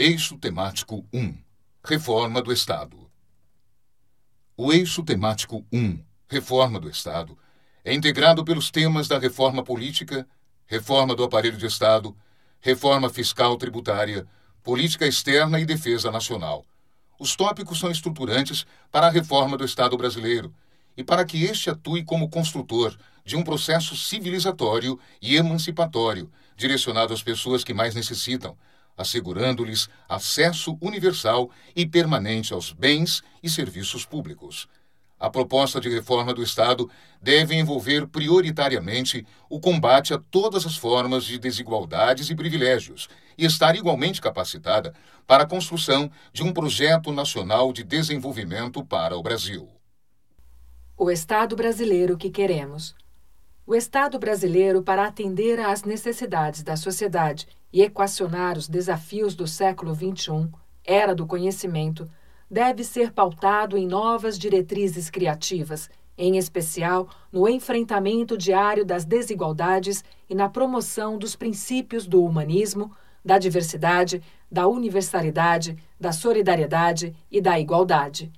Eixo temático 1 Reforma do Estado. O eixo temático 1 Reforma do Estado é integrado pelos temas da reforma política, reforma do aparelho de Estado, reforma fiscal tributária, política externa e defesa nacional. Os tópicos são estruturantes para a reforma do Estado brasileiro e para que este atue como construtor de um processo civilizatório e emancipatório direcionado às pessoas que mais necessitam assegurando-lhes acesso universal e permanente aos bens e serviços públicos. A proposta de reforma do Estado deve envolver prioritariamente o combate a todas as formas de desigualdades e privilégios e estar igualmente capacitada para a construção de um projeto nacional de desenvolvimento para o Brasil. O Estado brasileiro que queremos. O Estado brasileiro, para atender às necessidades da sociedade e equacionar os desafios do século XXI, era do conhecimento, deve ser pautado em novas diretrizes criativas, em especial no enfrentamento diário das desigualdades e na promoção dos princípios do humanismo, da diversidade, da universalidade, da solidariedade e da igualdade.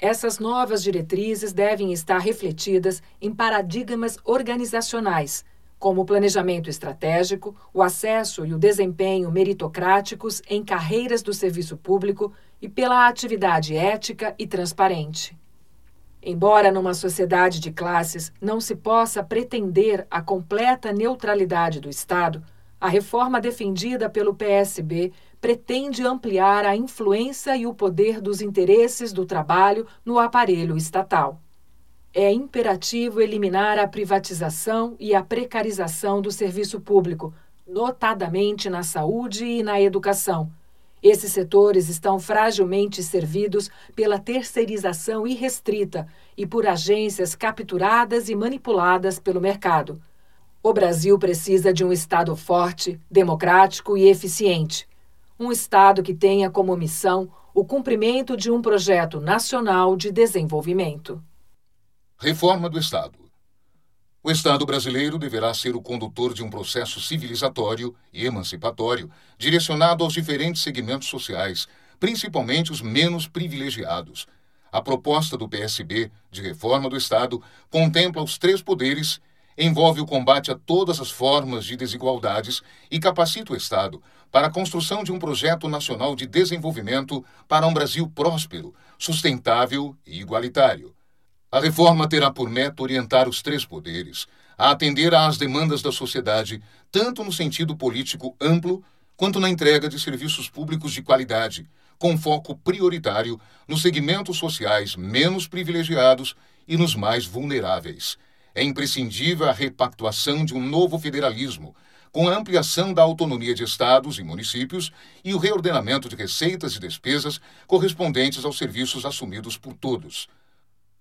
Essas novas diretrizes devem estar refletidas em paradigmas organizacionais, como o planejamento estratégico, o acesso e o desempenho meritocráticos em carreiras do serviço público e pela atividade ética e transparente. Embora numa sociedade de classes não se possa pretender a completa neutralidade do Estado, a reforma defendida pelo PSB pretende ampliar a influência e o poder dos interesses do trabalho no aparelho estatal. É imperativo eliminar a privatização e a precarização do serviço público, notadamente na saúde e na educação. Esses setores estão fragilmente servidos pela terceirização irrestrita e por agências capturadas e manipuladas pelo mercado. O Brasil precisa de um Estado forte, democrático e eficiente um Estado que tenha como missão o cumprimento de um projeto nacional de desenvolvimento. Reforma do Estado. O Estado brasileiro deverá ser o condutor de um processo civilizatório e emancipatório direcionado aos diferentes segmentos sociais, principalmente os menos privilegiados. A proposta do PSB de reforma do Estado contempla os três poderes envolve o combate a todas as formas de desigualdades e capacita o Estado para a construção de um projeto nacional de desenvolvimento para um Brasil próspero, sustentável e igualitário. A reforma terá por meta orientar os três poderes a atender às demandas da sociedade, tanto no sentido político amplo quanto na entrega de serviços públicos de qualidade, com foco prioritário nos segmentos sociais menos privilegiados e nos mais vulneráveis é imprescindível a repactuação de um novo federalismo, com a ampliação da autonomia de estados e municípios e o reordenamento de receitas e despesas correspondentes aos serviços assumidos por todos.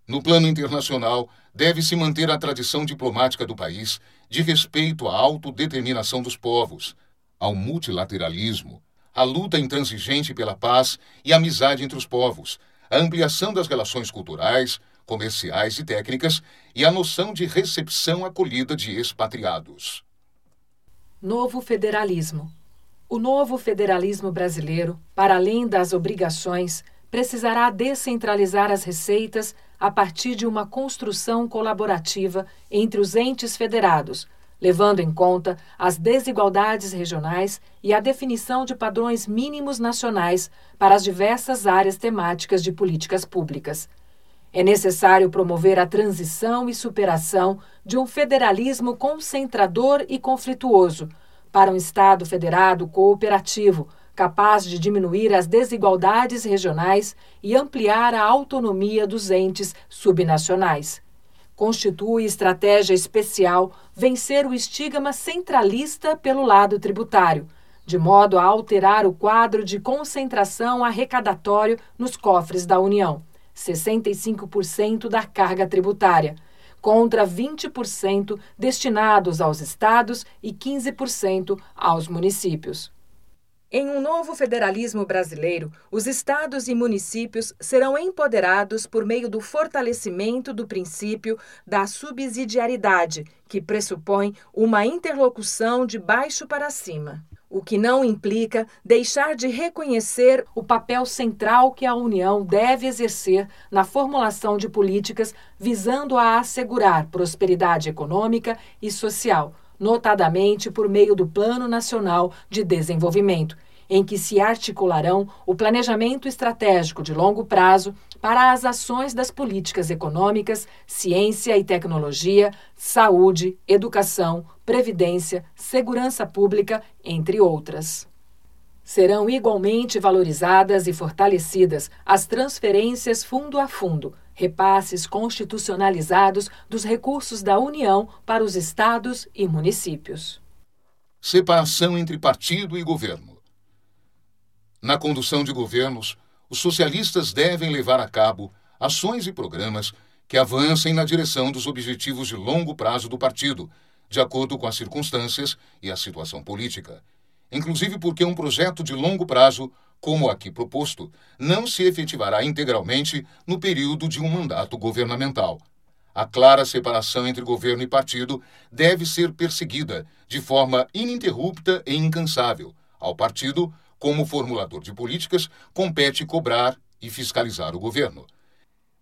No plano internacional, deve-se manter a tradição diplomática do país de respeito à autodeterminação dos povos, ao multilateralismo, à luta intransigente pela paz e amizade entre os povos, a ampliação das relações culturais, comerciais e técnicas e a noção de recepção acolhida de expatriados. Novo federalismo. O novo federalismo brasileiro, para além das obrigações, precisará descentralizar as receitas a partir de uma construção colaborativa entre os entes federados, levando em conta as desigualdades regionais e a definição de padrões mínimos nacionais para as diversas áreas temáticas de políticas públicas. É necessário promover a transição e superação de um federalismo concentrador e conflituoso para um Estado federado cooperativo, capaz de diminuir as desigualdades regionais e ampliar a autonomia dos entes subnacionais. Constitui estratégia especial vencer o estigma centralista pelo lado tributário, de modo a alterar o quadro de concentração arrecadatório nos cofres da União 65% da carga tributária, contra 20% destinados aos estados e 15% aos municípios. Em um novo federalismo brasileiro, os estados e municípios serão empoderados por meio do fortalecimento do princípio da subsidiariedade, que pressupõe uma interlocução de baixo para cima. O que não implica deixar de reconhecer o papel central que a União deve exercer na formulação de políticas visando a assegurar prosperidade econômica e social, notadamente por meio do Plano Nacional de Desenvolvimento, em que se articularão o planejamento estratégico de longo prazo para as ações das políticas econômicas, ciência e tecnologia, saúde, educação, previdência, segurança pública, entre outras. Serão igualmente valorizadas e fortalecidas as transferências fundo a fundo, repasses constitucionalizados dos recursos da União para os estados e municípios. Separação entre partido e governo. Na condução de governos, os socialistas devem levar a cabo ações e programas que avancem na direção dos objetivos de longo prazo do partido, de acordo com as circunstâncias e a situação política. Inclusive porque um projeto de longo prazo, como aqui proposto, não se efetivará integralmente no período de um mandato governamental. A clara separação entre governo e partido deve ser perseguida de forma ininterrupta e incansável. Ao partido, como formulador de políticas, compete cobrar e fiscalizar o governo.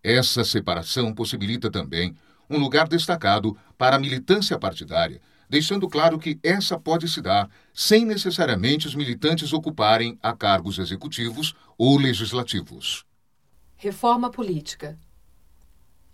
Essa separação possibilita também um lugar destacado para a militância partidária, deixando claro que essa pode se dar sem necessariamente os militantes ocuparem a cargos executivos ou legislativos. Reforma política.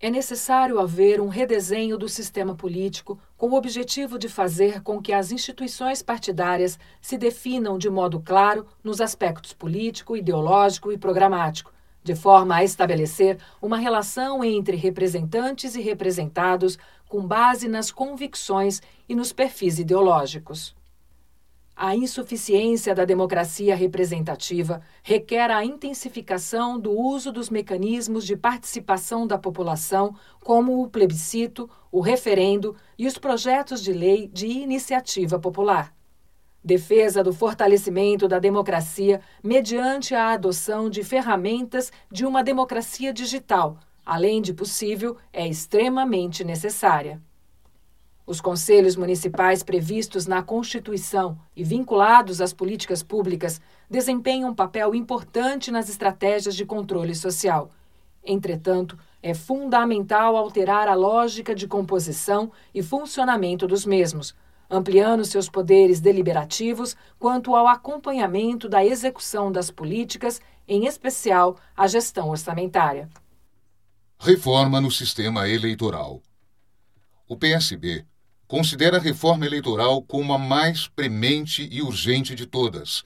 É necessário haver um redesenho do sistema político com o objetivo de fazer com que as instituições partidárias se definam de modo claro nos aspectos político, ideológico e programático, de forma a estabelecer uma relação entre representantes e representados com base nas convicções e nos perfis ideológicos. A insuficiência da democracia representativa requer a intensificação do uso dos mecanismos de participação da população, como o plebiscito, o referendo e os projetos de lei de iniciativa popular. Defesa do fortalecimento da democracia mediante a adoção de ferramentas de uma democracia digital, além de possível, é extremamente necessária. Os conselhos municipais previstos na Constituição e vinculados às políticas públicas desempenham um papel importante nas estratégias de controle social. Entretanto, é fundamental alterar a lógica de composição e funcionamento dos mesmos, ampliando seus poderes deliberativos quanto ao acompanhamento da execução das políticas, em especial a gestão orçamentária. Reforma no sistema eleitoral. O PSB considera a reforma eleitoral como a mais premente e urgente de todas.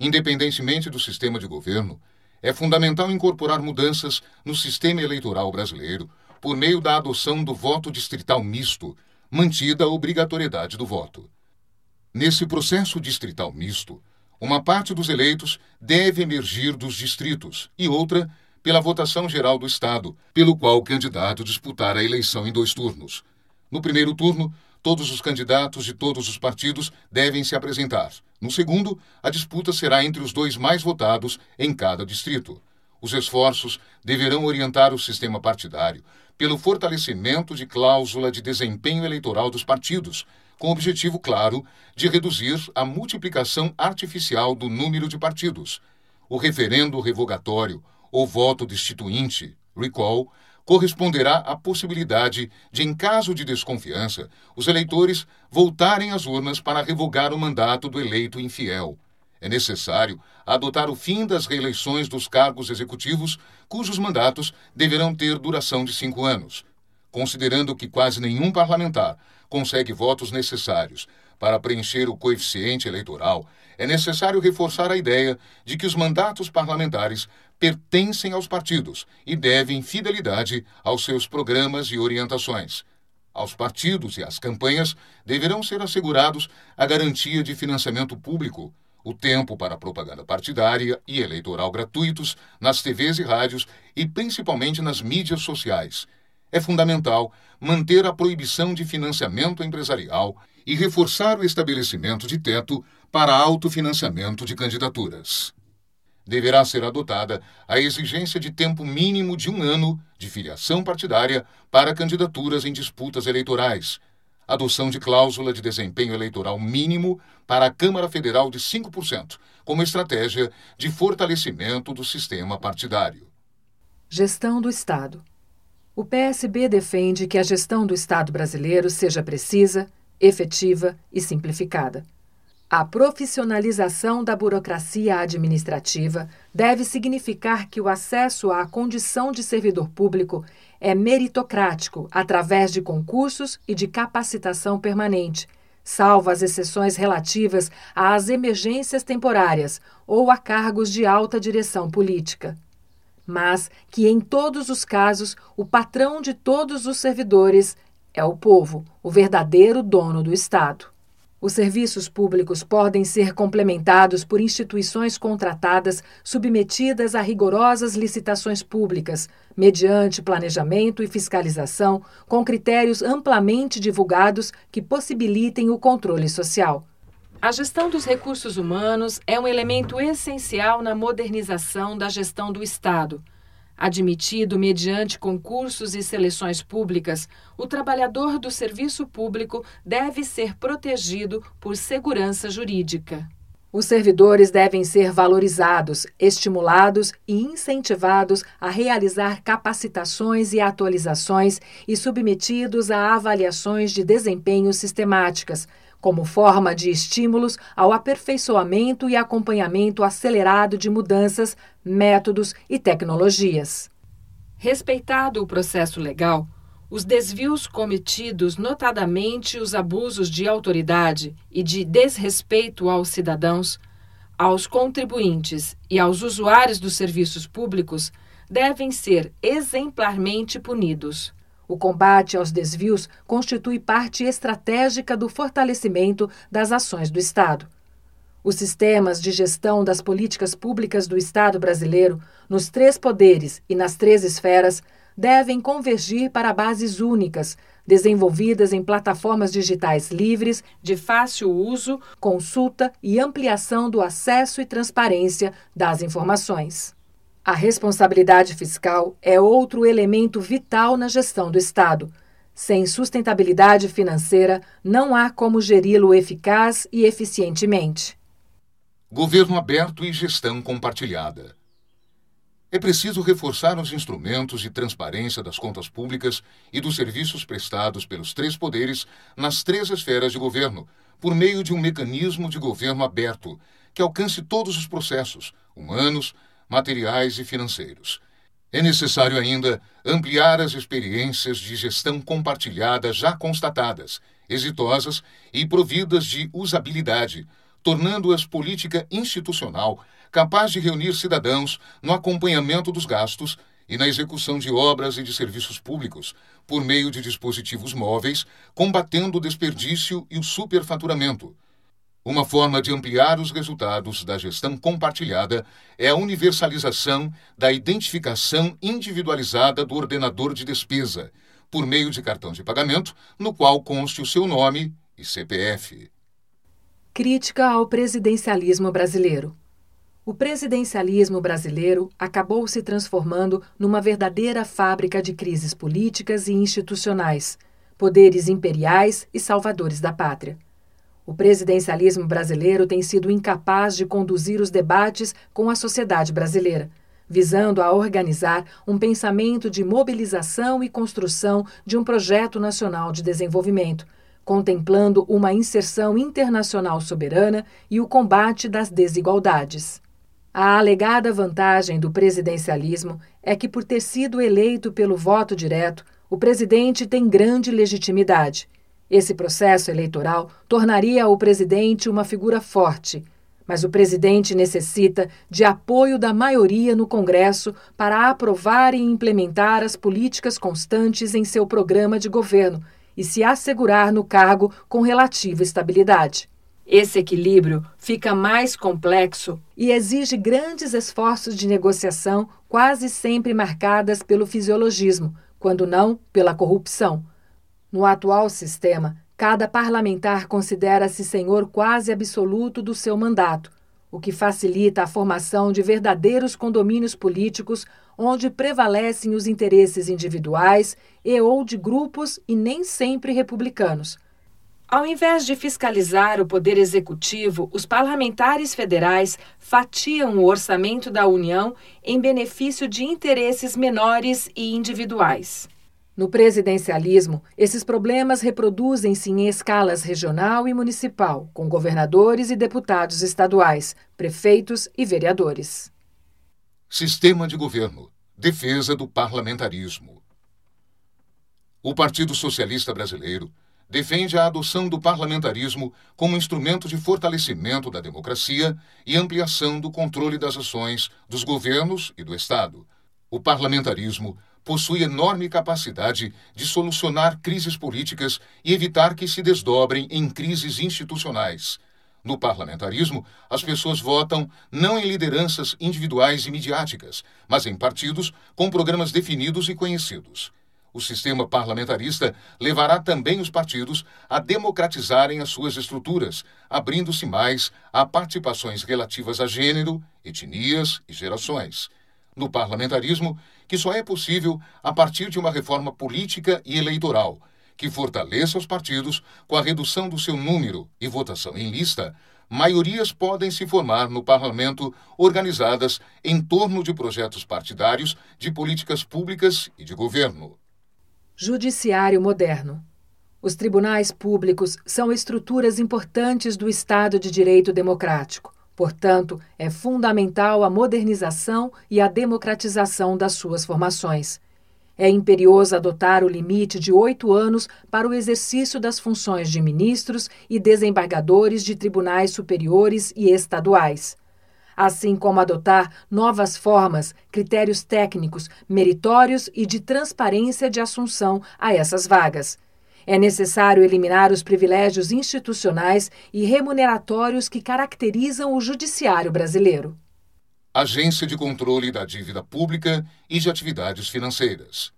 Independentemente do sistema de governo, é fundamental incorporar mudanças no sistema eleitoral brasileiro por meio da adoção do voto distrital misto, mantida a obrigatoriedade do voto. Nesse processo distrital misto, uma parte dos eleitos deve emergir dos distritos e outra pela votação geral do Estado, pelo qual o candidato disputar a eleição em dois turnos. No primeiro turno, Todos os candidatos de todos os partidos devem se apresentar. No segundo, a disputa será entre os dois mais votados em cada distrito. Os esforços deverão orientar o sistema partidário pelo fortalecimento de cláusula de desempenho eleitoral dos partidos, com o objetivo claro de reduzir a multiplicação artificial do número de partidos. O referendo revogatório ou voto destituinte, recall, corresponderá à possibilidade de, em caso de desconfiança, os eleitores voltarem às urnas para revogar o mandato do eleito infiel. É necessário adotar o fim das reeleições dos cargos executivos, cujos mandatos deverão ter duração de cinco anos. Considerando que quase nenhum parlamentar consegue votos necessários para preencher o coeficiente eleitoral, é necessário reforçar a ideia de que os mandatos parlamentares pertencem aos partidos e devem fidelidade aos seus programas e orientações. Aos partidos e às campanhas deverão ser assegurados a garantia de financiamento público, o tempo para propaganda partidária e eleitoral gratuitos nas TVs e rádios e principalmente nas mídias sociais. É fundamental manter a proibição de financiamento empresarial e reforçar o estabelecimento de teto para autofinanciamento de candidaturas. Deverá ser adotada a exigência de tempo mínimo de um ano de filiação partidária para candidaturas em disputas eleitorais. adoção de cláusula de desempenho eleitoral mínimo para a Câmara Federal de 5%, como estratégia de fortalecimento do sistema partidário. Gestão do Estado. O PSB defende que a gestão do Estado brasileiro seja precisa, efetiva e simplificada. A profissionalização da burocracia administrativa deve significar que o acesso à condição de servidor público é meritocrático através de concursos e de capacitação permanente, salvo as exceções relativas às emergências temporárias ou a cargos de alta direção política. Mas que, em todos os casos, o patrão de todos os servidores é o povo, o verdadeiro dono do Estado. Os serviços públicos podem ser complementados por instituições contratadas submetidas a rigorosas licitações públicas, mediante planejamento e fiscalização, com critérios amplamente divulgados que possibilitem o controle social. A gestão dos recursos humanos é um elemento essencial na modernização da gestão do Estado Admitido mediante concursos e seleções públicas, o trabalhador do serviço público deve ser protegido por segurança jurídica. Os servidores devem ser valorizados, estimulados e incentivados a realizar capacitações e atualizações e submetidos a avaliações de desempenho sistemáticas, como forma de estímulos ao aperfeiçoamento e acompanhamento acelerado de mudanças, métodos e tecnologias. Respeitado o processo legal, os desvios cometidos, notadamente os abusos de autoridade e de desrespeito aos cidadãos, aos contribuintes e aos usuários dos serviços públicos, devem ser exemplarmente punidos. O combate aos desvios constitui parte estratégica do fortalecimento das ações do Estado. Os sistemas de gestão das políticas públicas do Estado brasileiro, nos três poderes e nas três esferas, devem convergir para bases únicas, desenvolvidas em plataformas digitais livres, de fácil uso, consulta e ampliação do acesso e transparência das informações. A responsabilidade fiscal é outro elemento vital na gestão do Estado. Sem sustentabilidade financeira, não há como geri-lo eficaz e eficientemente. Governo aberto e gestão compartilhada. É preciso reforçar os instrumentos de transparência das contas públicas e dos serviços prestados pelos três poderes nas três esferas de governo, por meio de um mecanismo de governo aberto que alcance todos os processos, humanos, materiais e financeiros. É necessário ainda ampliar as experiências de gestão compartilhada já constatadas, exitosas e providas de usabilidade, tornando-as política institucional capaz de reunir cidadãos no acompanhamento dos gastos e na execução de obras e de serviços públicos, por meio de dispositivos móveis, combatendo o desperdício e o superfaturamento uma forma de ampliar os resultados da gestão compartilhada é a universalização da identificação individualizada do ordenador de despesa, por meio de cartão de pagamento, no qual conste o seu nome e CPF. Crítica ao presidencialismo brasileiro. O presidencialismo brasileiro acabou se transformando numa verdadeira fábrica de crises políticas e institucionais, poderes imperiais e salvadores da pátria. O presidencialismo brasileiro tem sido incapaz de conduzir os debates com a sociedade brasileira, visando a organizar um pensamento de mobilização e construção de um projeto nacional de desenvolvimento, contemplando uma inserção internacional soberana e o combate das desigualdades. A alegada vantagem do presidencialismo é que, por ter sido eleito pelo voto direto, o presidente tem grande legitimidade esse processo eleitoral tornaria o presidente uma figura forte, mas o presidente necessita de apoio da maioria no Congresso para aprovar e implementar as políticas constantes em seu programa de governo e se assegurar no cargo com relativa estabilidade. Esse equilíbrio fica mais complexo e exige grandes esforços de negociação, quase sempre marcadas pelo fisiologismo, quando não pela corrupção no atual sistema, cada parlamentar considera-se senhor quase absoluto do seu mandato, o que facilita a formação de verdadeiros condomínios políticos onde prevalecem os interesses individuais e ou de grupos e nem sempre republicanos, Ao invés de fiscalizar o poder executivo, os parlamentares federais fatiam o orçamento da União em benefício de interesses menores e individuais. No presidencialismo, esses problemas reproduzem-se em escalas regional e municipal, com governadores e deputados estaduais, prefeitos e vereadores. Sistema de governo. Defesa do parlamentarismo. O Partido Socialista Brasileiro defende a adoção do parlamentarismo como instrumento de fortalecimento da democracia e ampliação do controle das ações dos governos e do Estado. O parlamentarismo possui enorme capacidade de solucionar crises políticas e evitar que se desdobrem em crises institucionais. No parlamentarismo, as pessoas votam não em lideranças individuais e midiáticas, mas em partidos com programas definidos e conhecidos. O sistema parlamentarista levará também os partidos a democratizarem as suas estruturas, abrindo-se mais a participações relativas a gênero, etnias e gerações. No parlamentarismo, que só é possível a partir de uma reforma política e eleitoral, que fortaleça os partidos com a redução do seu número e votação em lista, maiorias podem se formar no parlamento organizadas em torno de projetos partidários de políticas públicas e de governo. Judiciário moderno. Os tribunais públicos são estruturas importantes do Estado de Direito Democrático. Portanto, é fundamental a modernização e a democratização das suas formações. É imperioso adotar o limite de oito anos para o exercício das funções de ministros e desembargadores de tribunais superiores e estaduais assim como adotar novas formas, critérios técnicos, meritórios e de transparência de assunção a essas vagas. É necessário eliminar os privilégios institucionais e remuneratórios que caracterizam o judiciário brasileiro. Agência de Controle da Dívida Pública e de Atividades Financeiras.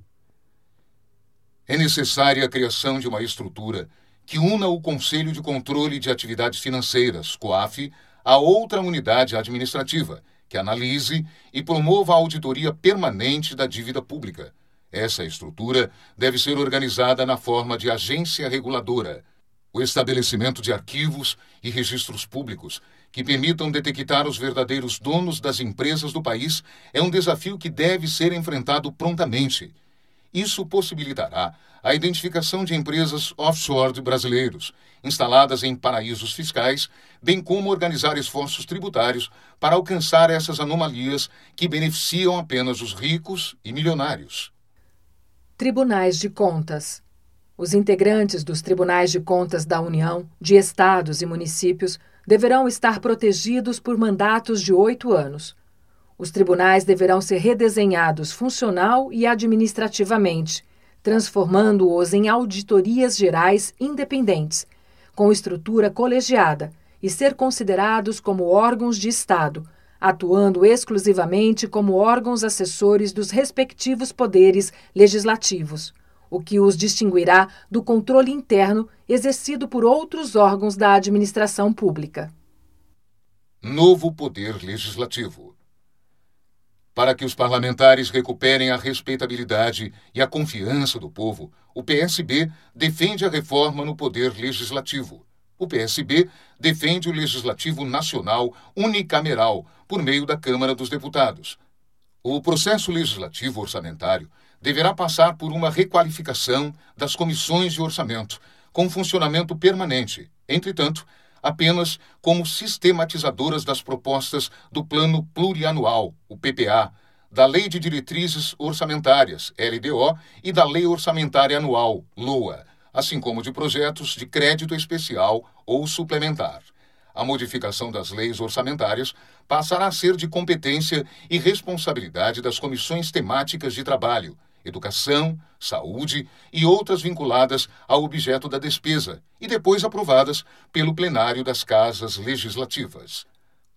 É necessária a criação de uma estrutura que una o Conselho de Controle de Atividades Financeiras, COAF, a outra unidade administrativa, que analise e promova a auditoria permanente da dívida pública. Essa estrutura deve ser organizada na forma de agência reguladora. O estabelecimento de arquivos e registros públicos que permitam detectar os verdadeiros donos das empresas do país é um desafio que deve ser enfrentado prontamente. Isso possibilitará a identificação de empresas offshore de brasileiros, instaladas em paraísos fiscais, bem como organizar esforços tributários para alcançar essas anomalias que beneficiam apenas os ricos e milionários. Tribunais de Contas. Os integrantes dos Tribunais de Contas da União, de estados e municípios deverão estar protegidos por mandatos de oito anos. Os tribunais deverão ser redesenhados funcional e administrativamente, transformando-os em auditorias gerais independentes, com estrutura colegiada, e ser considerados como órgãos de Estado, atuando exclusivamente como órgãos assessores dos respectivos poderes legislativos, o que os distinguirá do controle interno exercido por outros órgãos da administração pública. Novo Poder Legislativo para que os parlamentares recuperem a respeitabilidade e a confiança do povo, o PSB defende a reforma no poder legislativo. O PSB defende o legislativo nacional unicameral por meio da Câmara dos Deputados. O processo legislativo orçamentário deverá passar por uma requalificação das comissões de orçamento, com funcionamento permanente. Entretanto, apenas como sistematizadoras das propostas do Plano Plurianual, o PPA, da Lei de Diretrizes Orçamentárias, LDO, e da Lei Orçamentária Anual, LOA, assim como de projetos de crédito especial ou suplementar. A modificação das leis orçamentárias passará a ser de competência e responsabilidade das comissões temáticas de trabalho, educação, saúde e outras vinculadas ao objeto da despesa e depois aprovadas pelo plenário das casas legislativas.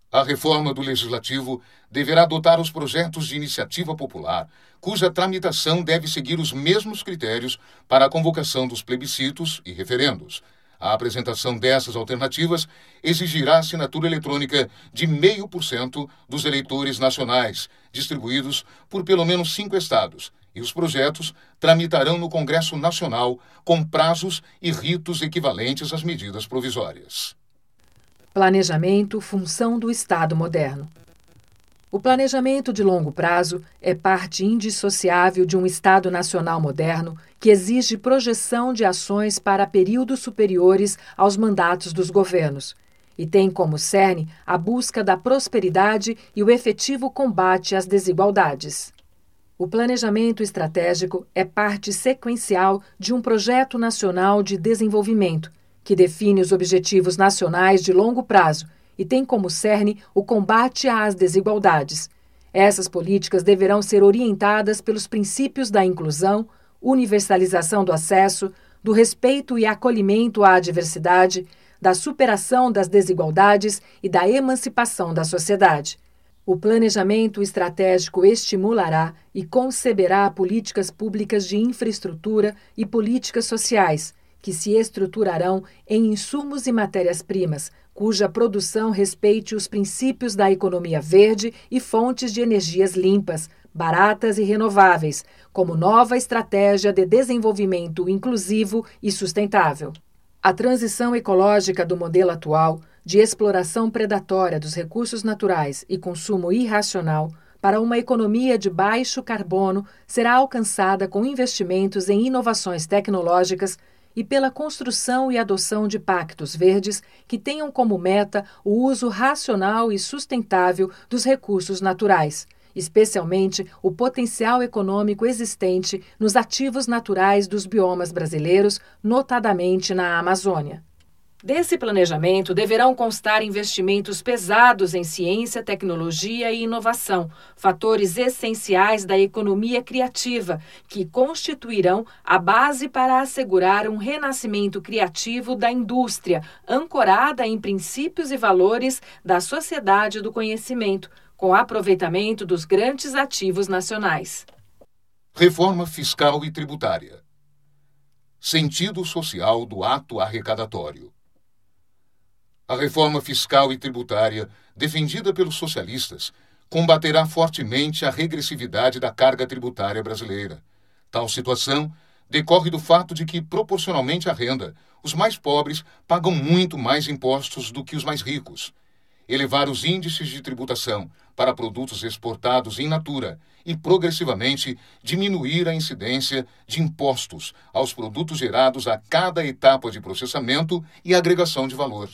A reforma do legislativo deverá adotar os projetos de iniciativa popular, cuja tramitação deve seguir os mesmos critérios para a convocação dos plebiscitos e referendos. A apresentação dessas alternativas exigirá assinatura eletrônica de 0,5% dos eleitores nacionais, distribuídos por pelo menos cinco estados, e os projetos tramitarão no Congresso Nacional com prazos e ritos equivalentes às medidas provisórias. Planejamento, função do Estado moderno. O planejamento de longo prazo é parte indissociável de um Estado nacional moderno que exige projeção de ações para períodos superiores aos mandatos dos governos e tem como cerne a busca da prosperidade e o efetivo combate às desigualdades. O planejamento estratégico é parte sequencial de um projeto nacional de desenvolvimento, que define os objetivos nacionais de longo prazo e tem como cerne o combate às desigualdades. Essas políticas deverão ser orientadas pelos princípios da inclusão, universalização do acesso, do respeito e acolhimento à diversidade, da superação das desigualdades e da emancipação da sociedade. O planejamento estratégico estimulará e conceberá políticas públicas de infraestrutura e políticas sociais, que se estruturarão em insumos e matérias-primas, cuja produção respeite os princípios da economia verde e fontes de energias limpas, baratas e renováveis, como nova estratégia de desenvolvimento inclusivo e sustentável. A transição ecológica do modelo atual de exploração predatória dos recursos naturais e consumo irracional para uma economia de baixo carbono será alcançada com investimentos em inovações tecnológicas e pela construção e adoção de pactos verdes que tenham como meta o uso racional e sustentável dos recursos naturais, especialmente o potencial econômico existente nos ativos naturais dos biomas brasileiros, notadamente na Amazônia. Desse planejamento deverão constar investimentos pesados em ciência, tecnologia e inovação, fatores essenciais da economia criativa, que constituirão a base para assegurar um renascimento criativo da indústria, ancorada em princípios e valores da sociedade do conhecimento, com aproveitamento dos grandes ativos nacionais. Reforma fiscal e tributária. Sentido social do ato arrecadatório. A reforma fiscal e tributária, defendida pelos socialistas, combaterá fortemente a regressividade da carga tributária brasileira. Tal situação decorre do fato de que, proporcionalmente à renda, os mais pobres pagam muito mais impostos do que os mais ricos. Elevar os índices de tributação para produtos exportados in natura e, progressivamente, diminuir a incidência de impostos aos produtos gerados a cada etapa de processamento e agregação de valor.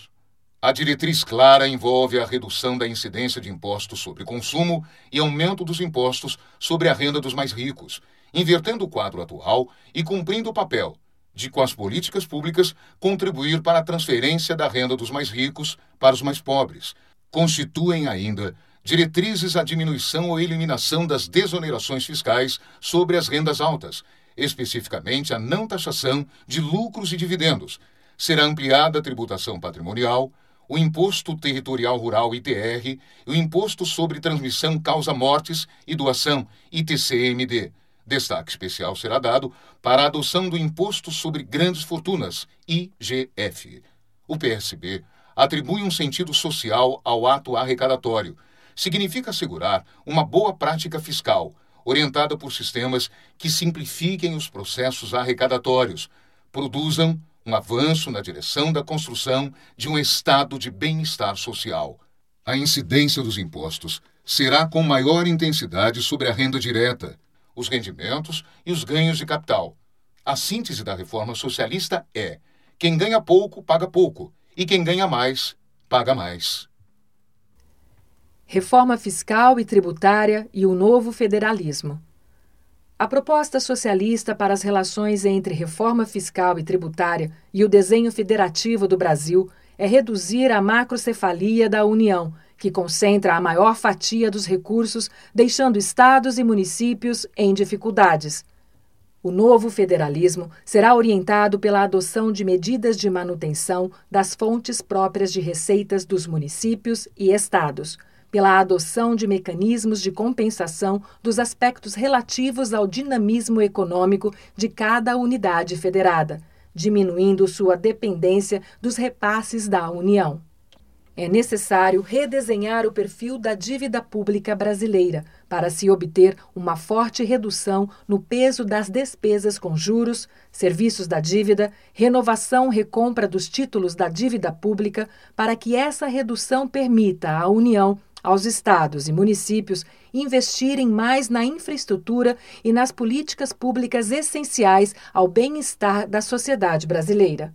A diretriz clara envolve a redução da incidência de impostos sobre consumo e aumento dos impostos sobre a renda dos mais ricos, invertendo o quadro atual e cumprindo o papel de, com as políticas públicas, contribuir para a transferência da renda dos mais ricos para os mais pobres. Constituem ainda diretrizes à diminuição ou eliminação das desonerações fiscais sobre as rendas altas, especificamente a não taxação de lucros e dividendos. Será ampliada a tributação patrimonial o Imposto Territorial Rural ITR o Imposto sobre Transmissão Causa-Mortes e Doação ITCMD. Destaque especial será dado para a adoção do Imposto sobre Grandes Fortunas, IGF. O PSB atribui um sentido social ao ato arrecadatório. Significa assegurar uma boa prática fiscal, orientada por sistemas que simplifiquem os processos arrecadatórios, produzam um avanço na direção da construção de um estado de bem-estar social. A incidência dos impostos será com maior intensidade sobre a renda direta, os rendimentos e os ganhos de capital. A síntese da reforma socialista é: quem ganha pouco, paga pouco, e quem ganha mais, paga mais. Reforma fiscal e tributária e o novo federalismo. A proposta socialista para as relações entre reforma fiscal e tributária e o desenho federativo do Brasil é reduzir a macrocefalia da União, que concentra a maior fatia dos recursos, deixando estados e municípios em dificuldades. O novo federalismo será orientado pela adoção de medidas de manutenção das fontes próprias de receitas dos municípios e estados pela adoção de mecanismos de compensação dos aspectos relativos ao dinamismo econômico de cada unidade federada, diminuindo sua dependência dos repasses da União. é necessário redesenhar o perfil da dívida pública brasileira para se obter uma forte redução no peso das despesas com juros, serviços da dívida, renovação recompra dos títulos da dívida pública, para que essa redução permita à União aos estados e municípios investirem mais na infraestrutura e nas políticas públicas essenciais ao bem-estar da sociedade brasileira.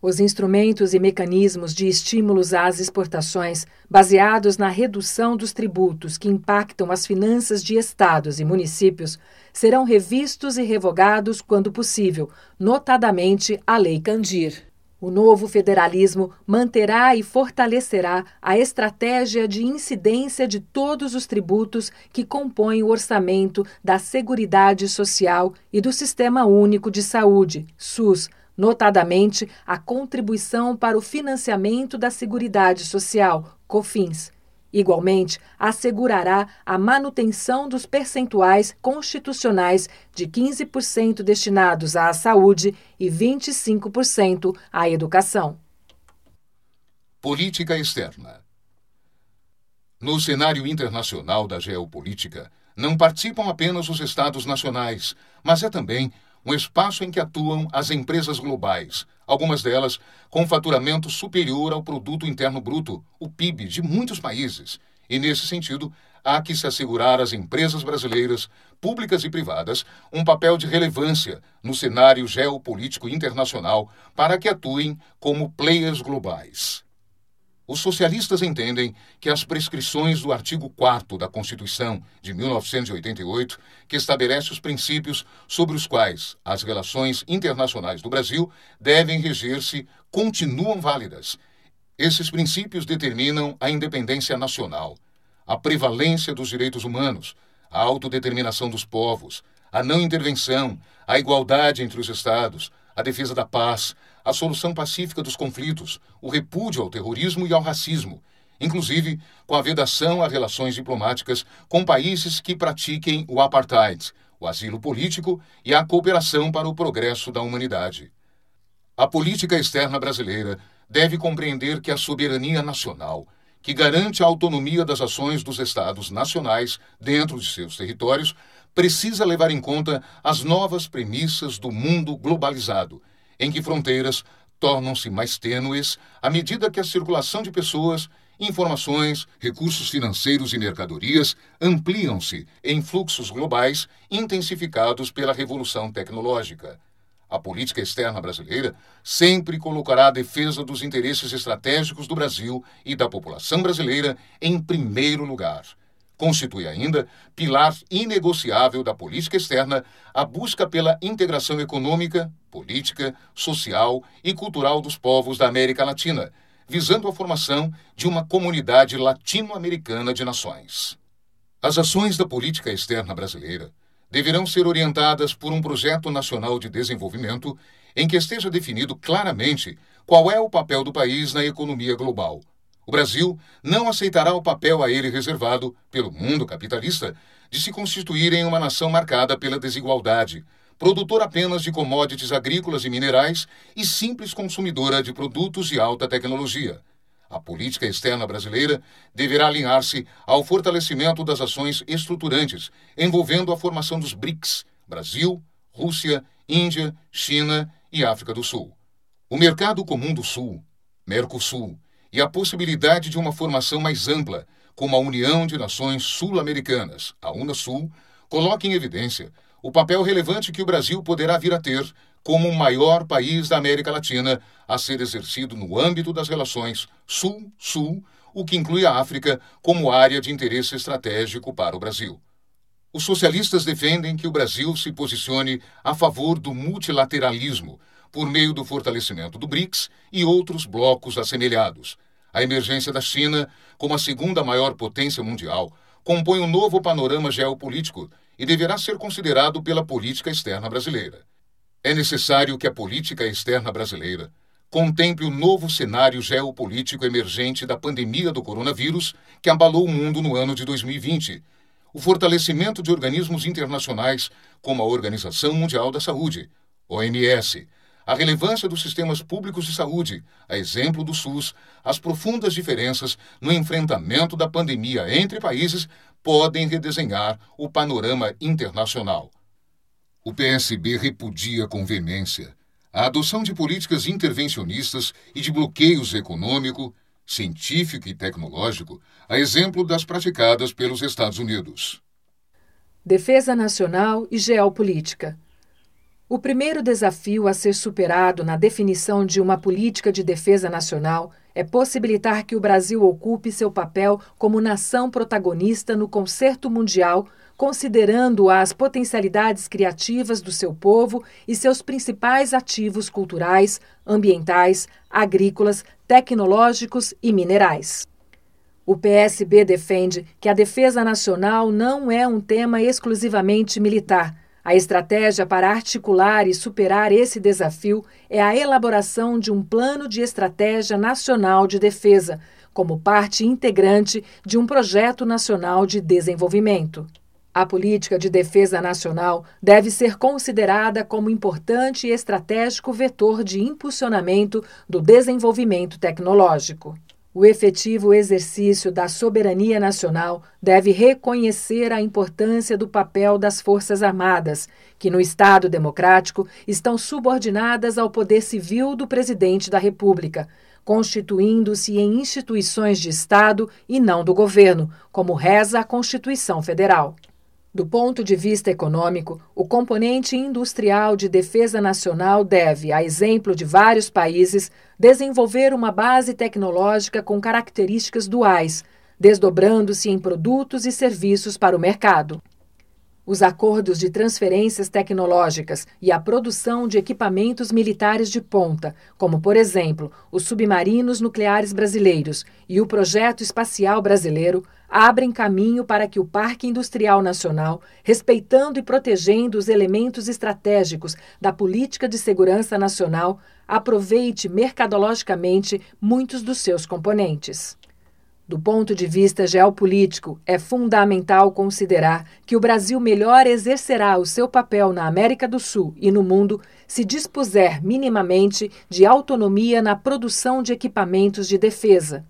Os instrumentos e mecanismos de estímulos às exportações, baseados na redução dos tributos que impactam as finanças de estados e municípios, serão revistos e revogados quando possível, notadamente a Lei Candir. O novo federalismo manterá e fortalecerá a estratégia de incidência de todos os tributos que compõem o orçamento da Seguridade Social e do Sistema Único de Saúde, SUS, notadamente a contribuição para o financiamento da Seguridade Social, COFINS. Igualmente, assegurará a manutenção dos percentuais constitucionais de 15% destinados à saúde e 25% à educação. Política externa. No cenário internacional da geopolítica, não participam apenas os Estados nacionais, mas é também um espaço em que atuam as empresas globais, algumas delas com faturamento superior ao produto interno bruto, o PIB de muitos países. E nesse sentido, há que se assegurar às empresas brasileiras, públicas e privadas, um papel de relevância no cenário geopolítico internacional para que atuem como players globais. Os socialistas entendem que as prescrições do artigo 4 da Constituição de 1988, que estabelece os princípios sobre os quais as relações internacionais do Brasil devem reger-se, continuam válidas. Esses princípios determinam a independência nacional, a prevalência dos direitos humanos, a autodeterminação dos povos, a não intervenção, a igualdade entre os Estados, a defesa da paz, a solução pacífica dos conflitos, o repúdio ao terrorismo e ao racismo, inclusive com a vedação a relações diplomáticas com países que pratiquem o apartheid, o asilo político e a cooperação para o progresso da humanidade. A política externa brasileira deve compreender que a soberania nacional, que garante a autonomia das ações dos Estados nacionais dentro de seus territórios, precisa levar em conta as novas premissas do mundo globalizado, em que fronteiras tornam-se mais tênues à medida que a circulação de pessoas, informações, recursos financeiros e mercadorias ampliam-se em fluxos globais intensificados pela revolução tecnológica. A política externa brasileira sempre colocará a defesa dos interesses estratégicos do Brasil e da população brasileira em primeiro lugar Constitui ainda pilar inegociável da política externa a busca pela integração econômica, política, social e cultural dos povos da América Latina, visando a formação de uma comunidade latino-americana de nações. As ações da política externa brasileira deverão ser orientadas por um projeto nacional de desenvolvimento em que esteja definido claramente qual é o papel do país na economia global o Brasil não aceitará o papel a ele reservado pelo mundo capitalista de se constituir em uma nação marcada pela desigualdade, produtora apenas de commodities agrícolas e minerais e simples consumidora de produtos de alta tecnologia. A política externa brasileira deverá alinhar-se ao fortalecimento das ações estruturantes envolvendo a formação dos BRICS Brasil, Rússia, Índia, China e África do Sul. O Mercado Comum do Sul, Mercosul, e a possibilidade de uma formação mais ampla, como a União de Nações Sul-Americanas, a Unasul, coloca em evidência o papel relevante que o Brasil poderá vir a ter como o maior país da América Latina a ser exercido no âmbito das relações Sul-Sul, o que inclui a África como área de interesse estratégico para o Brasil. Os socialistas defendem que o Brasil se posicione a favor do multilateralismo, por meio do fortalecimento do BRICS e outros blocos assemelhados. A emergência da China, como a segunda maior potência mundial, compõe um novo panorama geopolítico e deverá ser considerado pela política externa brasileira. É necessário que a política externa brasileira contemple o novo cenário geopolítico emergente da pandemia do coronavírus que abalou o mundo no ano de 2020, o fortalecimento de organismos internacionais como a Organização Mundial da Saúde, OMS, a relevância dos sistemas públicos de saúde, a exemplo do SUS, as profundas diferenças no enfrentamento da pandemia entre países podem redesenhar o panorama internacional. O PSB repudia com veemência a adoção de políticas intervencionistas e de bloqueios econômico, científico e tecnológico, a exemplo das praticadas pelos Estados Unidos. Defesa nacional e geopolítica. O primeiro desafio a ser superado na definição de uma política de defesa nacional é possibilitar que o Brasil ocupe seu papel como nação protagonista no concerto mundial, considerando as potencialidades criativas do seu povo e seus principais ativos culturais, ambientais, agrícolas, tecnológicos e minerais. O PSB defende que a defesa nacional não é um tema exclusivamente militar a estratégia para articular e superar esse desafio é a elaboração de um plano de estratégia nacional de defesa, como parte integrante de um projeto nacional de desenvolvimento. A política de defesa nacional deve ser considerada como importante e estratégico vetor de impulsionamento do desenvolvimento tecnológico. O efetivo exercício da soberania nacional deve reconhecer a importância do papel das Forças Armadas, que no Estado democrático estão subordinadas ao poder civil do presidente da República, constituindo-se em instituições de Estado e não do governo, como reza a Constituição Federal. Do ponto de vista econômico, o componente industrial de defesa nacional deve, a exemplo de vários países, desenvolver uma base tecnológica com características duais, desdobrando-se em produtos e serviços para o mercado. Os acordos de transferências tecnológicas e a produção de equipamentos militares de ponta, como, por exemplo, os submarinos nucleares brasileiros e o projeto espacial brasileiro, abrem caminho para que o Parque Industrial Nacional, respeitando e protegendo os elementos estratégicos da política de segurança nacional, aproveite mercadologicamente muitos dos seus componentes. Do ponto de vista geopolítico, é fundamental considerar que o Brasil melhor exercerá o seu papel na América do Sul e no mundo se dispuser minimamente de autonomia na produção de equipamentos de defesa.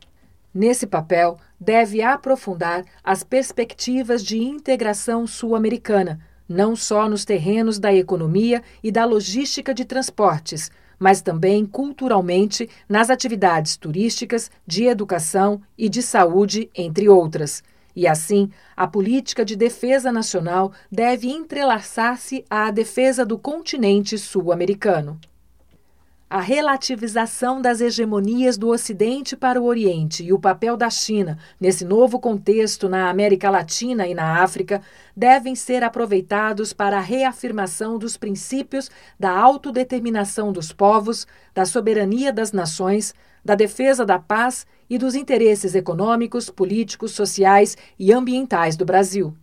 Nesse papel, deve aprofundar as perspectivas de integração sul-americana, não só nos terrenos da economia e da logística de transportes, mas também culturalmente nas atividades turísticas, de educação e de saúde, entre outras. E assim, a política de defesa nacional deve entrelaçar-se à defesa do continente sul-americano. A relativização das hegemonias do Ocidente para o Oriente e o papel da China nesse novo contexto na América Latina e na África devem ser aproveitados para a reafirmação dos princípios da autodeterminação dos povos, da soberania das nações, da defesa da paz e dos interesses econômicos, políticos, sociais e ambientais do Brasil.